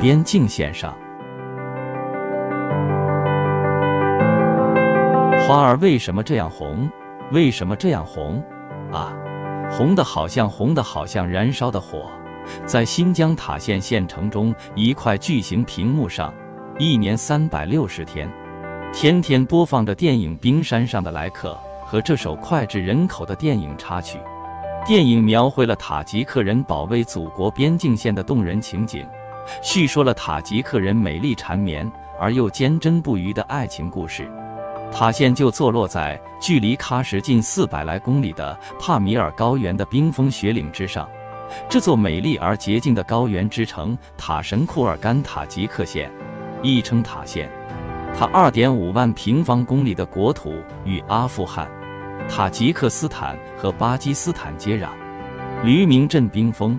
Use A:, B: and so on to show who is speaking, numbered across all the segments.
A: 边境线上。花儿为什么这样红？为什么这样红？啊，红的好像红的好像燃烧的火，在新疆塔县县城中一块巨型屏幕上，一年三百六十天，天天播放着电影《冰山上的来客》和这首脍炙人口的电影插曲。电影描绘了塔吉克人保卫祖国边境线的动人情景，叙说了塔吉克人美丽缠绵而又坚贞不渝的爱情故事。塔县就坐落在距离喀什近四百来公里的帕米尔高原的冰封雪岭之上。这座美丽而洁净的高原之城塔什库尔干塔吉克县，亦称塔县。它二点五万平方公里的国土与阿富汗、塔吉克斯坦和巴基斯坦接壤。驴鸣镇冰封，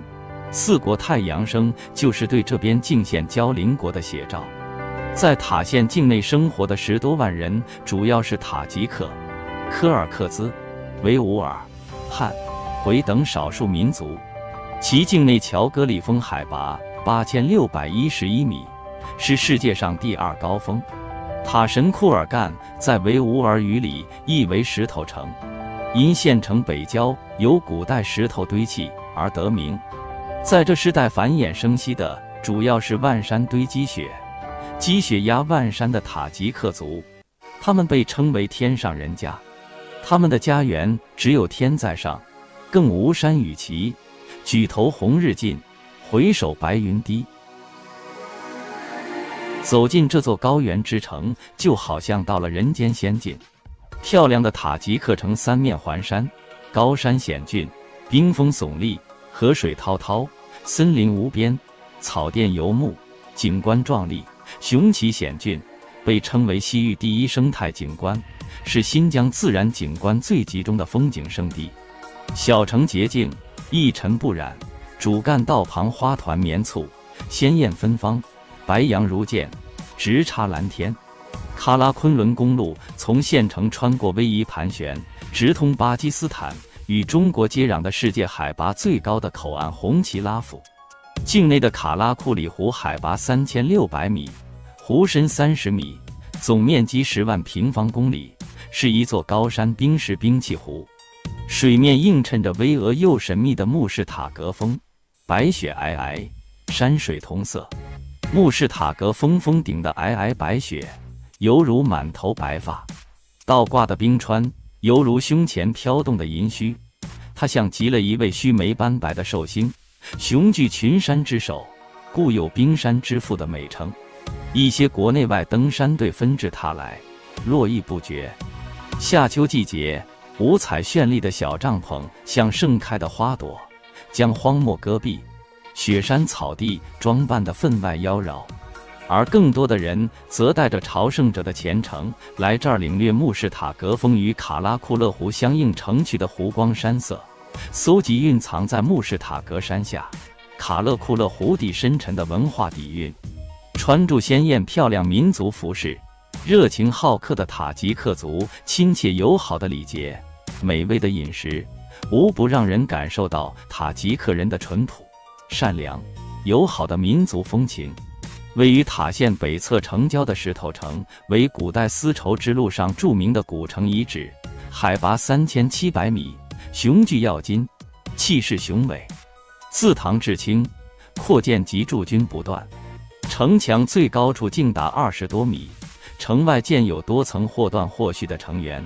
A: 四国太阳升就是对这边境县交邻国的写照。在塔县境内生活的十多万人，主要是塔吉克、柯尔克孜、维吾尔、汉、回等少数民族。其境内乔戈里峰海拔八千六百一十一米，是世界上第二高峰。塔什库尔干在维吾尔语里意为石头城，因县城北郊有古代石头堆砌而得名。在这世代繁衍生息的主要是万山堆积雪。积雪压万山的塔吉克族，他们被称为天上人家。他们的家园只有天在上，更无山与齐。举头红日近，回首白云低。走进这座高原之城，就好像到了人间仙境。漂亮的塔吉克城三面环山，高山险峻，冰峰耸立，河水滔滔，森林无边，草甸游牧，景观壮丽。雄奇险峻，被称为西域第一生态景观，是新疆自然景观最集中的风景胜地。小城洁净，一尘不染，主干道旁花团绵簇，鲜艳芬芳，白杨如箭，直插蓝天。喀拉昆仑公路从县城穿过逶迤盘旋，直通巴基斯坦与中国接壤的世界海拔最高的口岸红旗拉府。境内的卡拉库里湖海拔三千六百米，湖深三十米，总面积十万平方公里，是一座高山冰石冰碛湖。水面映衬着巍峨又神秘的穆士塔格峰，白雪皑皑，山水同色。穆士塔格峰峰顶的皑皑白雪，犹如满头白发；倒挂的冰川，犹如胸前飘动的银须。它像极了一位须眉斑白的寿星。雄踞群山之首，故有“冰山之父”的美称。一些国内外登山队纷至沓来，络绎不绝。夏秋季节，五彩绚丽的小帐篷像盛开的花朵，将荒漠戈壁、雪山草地装扮得分外妖娆。而更多的人则带着朝圣者的虔诚，来这儿领略穆士塔格峰与卡拉库勒湖相映成趣的湖光山色。搜集蕴藏在穆士塔格山下、卡勒库勒湖底深沉的文化底蕴。穿着鲜艳漂亮民族服饰、热情好客的塔吉克族，亲切友好的礼节、美味的饮食，无不让人感受到塔吉克人的淳朴、善良、友好的民族风情。位于塔县北侧城郊的石头城，为古代丝绸之路上著名的古城遗址，海拔三千七百米。雄踞要津，气势雄伟。自唐至清，扩建及驻军不断，城墙最高处竟达二十多米。城外建有多层或断或续的城垣，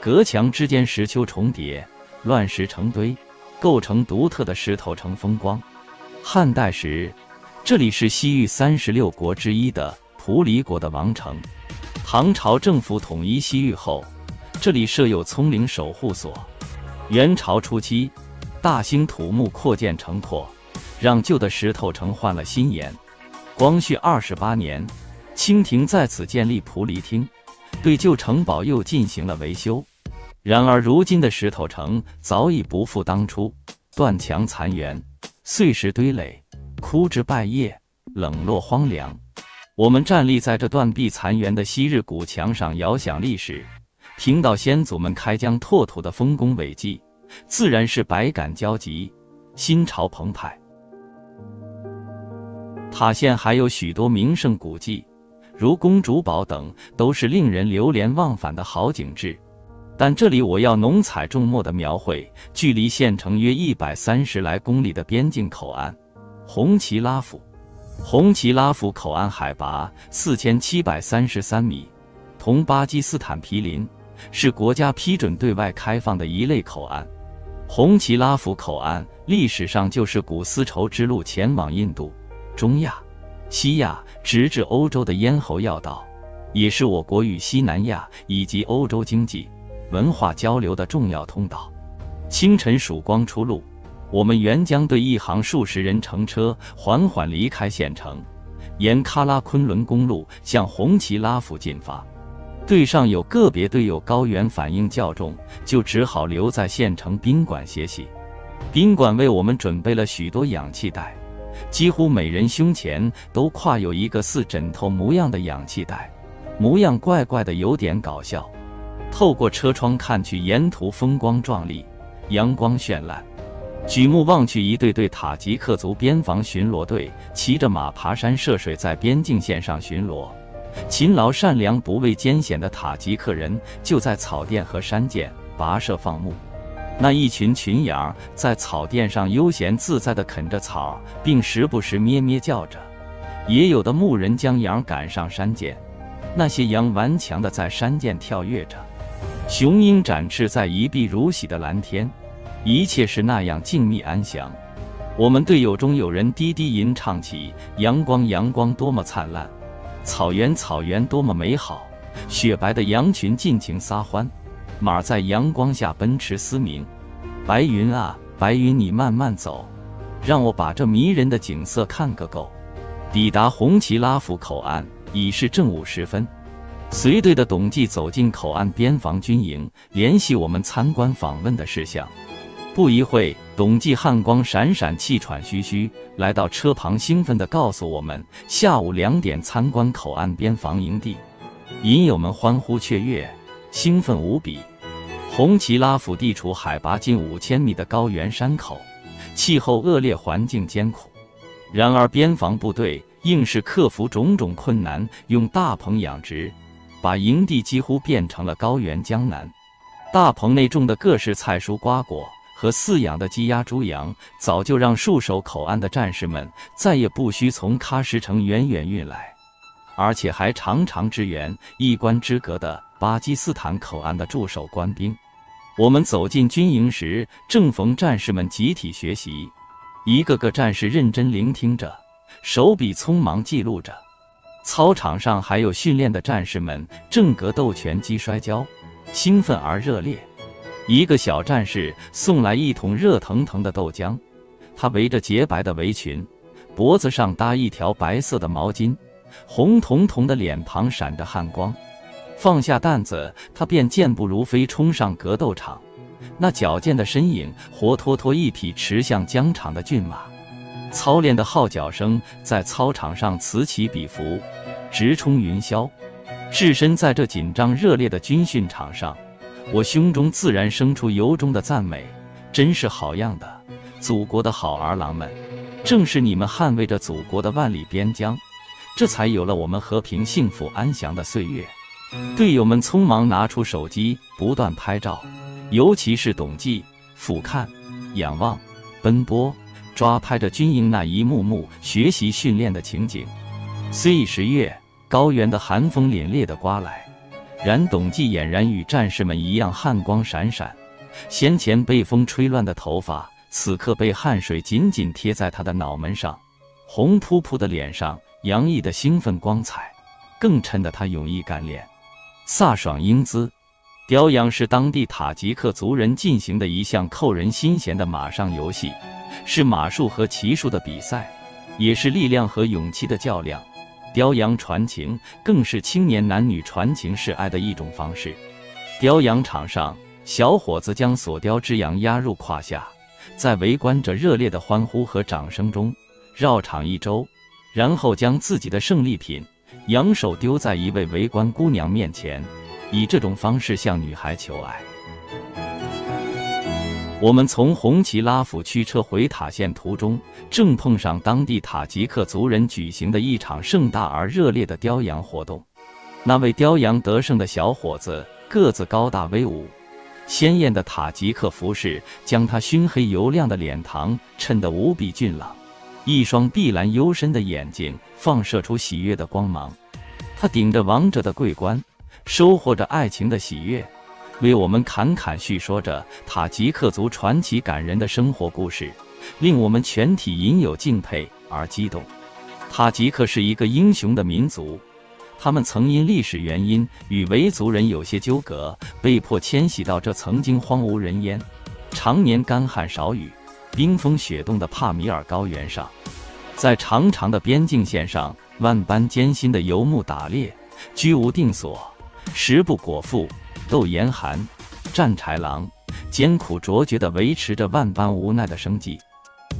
A: 隔墙之间石丘重叠，乱石成堆，构成独特的石头城风光。汉代时，这里是西域三十六国之一的蒲离国的王城。唐朝政府统一西域后，这里设有葱岭守护所。元朝初期，大兴土木扩建城廓，让旧的石头城换了新颜。光绪二十八年，清廷在此建立蒲离厅，对旧城堡又进行了维修。然而，如今的石头城早已不复当初，断墙残垣，碎石堆垒，枯枝败叶，冷落荒凉。我们站立在这断壁残垣的昔日古墙上，遥想历史。听到先祖们开疆拓土的丰功伟绩，自然是百感交集，心潮澎湃。塔县还有许多名胜古迹，如公主堡等，都是令人流连忘返的好景致。但这里我要浓彩重墨的描绘，距离县城约一百三十来公里的边境口岸——红旗拉甫。红旗拉甫口岸海拔四千七百三十三米，同巴基斯坦毗邻，是国家批准对外开放的一类口岸。红旗拉甫口岸历史上就是古丝绸之路前往印度。中亚、西亚直至欧洲的咽喉要道，也是我国与西南亚以及欧洲经济文化交流的重要通道。清晨曙光出露，我们原将对一行数十人乘车缓缓离开县城，沿喀拉昆仑公路向红旗拉府进发。队上有个别队友高原反应较重，就只好留在县城宾馆歇息。宾馆为我们准备了许多氧气袋。几乎每人胸前都挎有一个似枕头模样的氧气袋，模样怪怪的，有点搞笑。透过车窗看去，沿途风光壮丽，阳光绚烂。举目望去，一队队塔吉克族边防巡逻队骑着马爬山涉水，在边境线上巡逻。勤劳善良、不畏艰险的塔吉克人就在草甸和山涧跋涉放牧。那一群群羊在草甸上悠闲自在地啃着草，并时不时咩咩叫着。也有的牧人将羊赶上山涧，那些羊顽强地在山涧跳跃着。雄鹰展翅在一碧如洗的蓝天，一切是那样静谧安详。我们队友中有人低低吟唱起：“阳光，阳光多么灿烂，草原，草原多么美好，雪白的羊群尽情撒欢。”马在阳光下奔驰嘶鸣，白云啊，白云，你慢慢走，让我把这迷人的景色看个够。抵达红旗拉府口岸已是正午时分，随队的董记走进口岸边防军营，联系我们参观访问的事项。不一会，董继汉光闪闪，气喘吁吁，来到车旁，兴奋地告诉我们，下午两点参观口岸边防营地。营友们欢呼雀跃。兴奋无比。红旗拉府地处海拔近五千米的高原山口，气候恶劣，环境艰苦。然而边防部队硬是克服种种困难，用大棚养殖，把营地几乎变成了高原江南。大棚内种的各式菜蔬瓜果和饲养的鸡鸭猪羊，早就让戍守口岸的战士们再也不需从喀什城远远运来，而且还常常支援一关之隔的。巴基斯坦口岸的驻守官兵，我们走进军营时，正逢战士们集体学习，一个个战士认真聆听着，手笔匆忙记录着。操场上还有训练的战士们正格斗拳击摔跤，兴奋而热烈。一个小战士送来一桶热腾腾的豆浆，他围着洁白的围裙，脖子上搭一条白色的毛巾，红彤彤的脸庞闪着汗光。放下担子，他便健步如飞冲上格斗场。那矫健的身影，活脱脱一匹驰向疆场的骏马。操练的号角声在操场上此起彼伏，直冲云霄。置身在这紧张热烈的军训场上，我胸中自然生出由衷的赞美：真是好样的，祖国的好儿郎们！正是你们捍卫着祖国的万里边疆，这才有了我们和平、幸福、安详的岁月。队友们匆忙拿出手机，不断拍照，尤其是董记，俯瞰、仰望、奔波，抓拍着军营那一幕幕学习训练的情景。虽已十月，高原的寒风凛冽地刮来，然董记俨然与战士们一样汗光闪闪。先前被风吹乱的头发，此刻被汗水紧紧贴在他的脑门上，红扑扑的脸上洋溢的兴奋光彩，更衬得他勇毅干练。飒爽英姿，雕羊是当地塔吉克族人进行的一项扣人心弦的马上游戏，是马术和骑术的比赛，也是力量和勇气的较量。雕羊传情更是青年男女传情示爱的一种方式。雕羊场上，小伙子将所雕之羊压入胯下，在围观者热烈的欢呼和掌声中绕场一周，然后将自己的胜利品。扬手丢在一位围观姑娘面前，以这种方式向女孩求爱。我们从红旗拉甫驱车回塔县途中，正碰上当地塔吉克族人举行的一场盛大而热烈的雕羊活动。那位雕羊得胜的小伙子个子高大威武，鲜艳的塔吉克服饰将他熏黑油亮的脸庞衬得无比俊朗，一双碧蓝幽深的眼睛放射出喜悦的光芒。他顶着王者的桂冠，收获着爱情的喜悦。为我们侃侃叙说着塔吉克族传奇感人的生活故事，令我们全体隐有敬佩而激动。塔吉克是一个英雄的民族，他们曾因历史原因与维族人有些纠葛，被迫迁徙到这曾经荒无人烟、常年干旱少雨、冰封雪冻的帕米尔高原上，在长长的边境线上，万般艰辛的游牧打猎，居无定所，食不果腹。斗严寒，战豺狼，艰苦卓绝地维持着万般无奈的生计，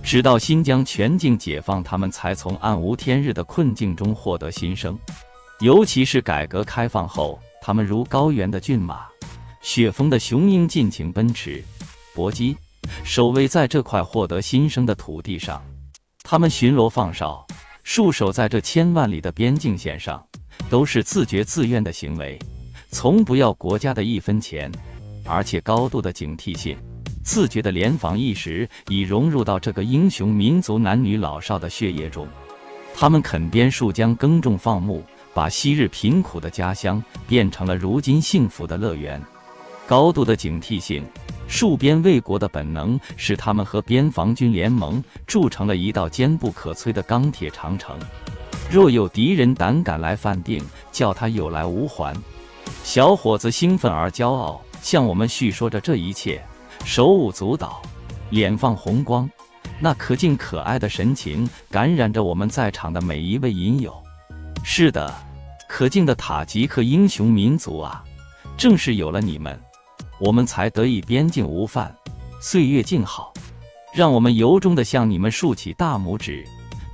A: 直到新疆全境解放，他们才从暗无天日的困境中获得新生。尤其是改革开放后，他们如高原的骏马，雪峰的雄鹰，尽情奔驰、搏击，守卫在这块获得新生的土地上。他们巡逻放哨，戍守在这千万里的边境线上，都是自觉自愿的行为。从不要国家的一分钱，而且高度的警惕性、自觉的联防意识已融入到这个英雄民族男女老少的血液中。他们垦边戍疆、耕种放牧，把昔日贫苦的家乡变成了如今幸福的乐园。高度的警惕性、戍边卫国的本能，使他们和边防军联盟筑成了一道坚不可摧的钢铁长城。若有敌人胆敢来犯定，叫他有来无还。小伙子兴奋而骄傲，向我们叙说着这一切，手舞足蹈，脸放红光，那可敬可爱的神情感染着我们在场的每一位隐友。是的，可敬的塔吉克英雄民族啊，正是有了你们，我们才得以边境无犯，岁月静好。让我们由衷地向你们竖起大拇指，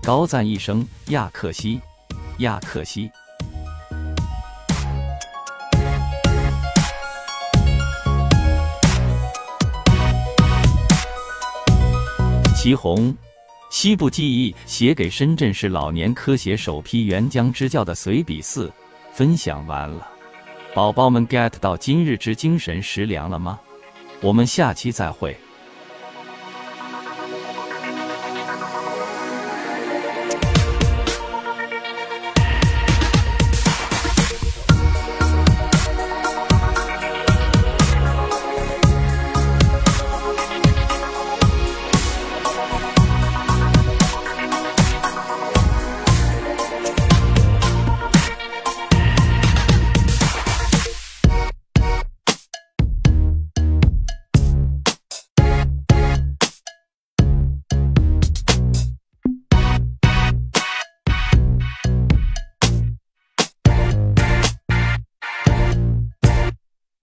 A: 高赞一声亚克西，亚克西。祁红，西部记忆写给深圳市老年科协首批援疆支教的随笔四，分享完了，宝宝们 get 到今日之精神食粮了吗？我们下期再会。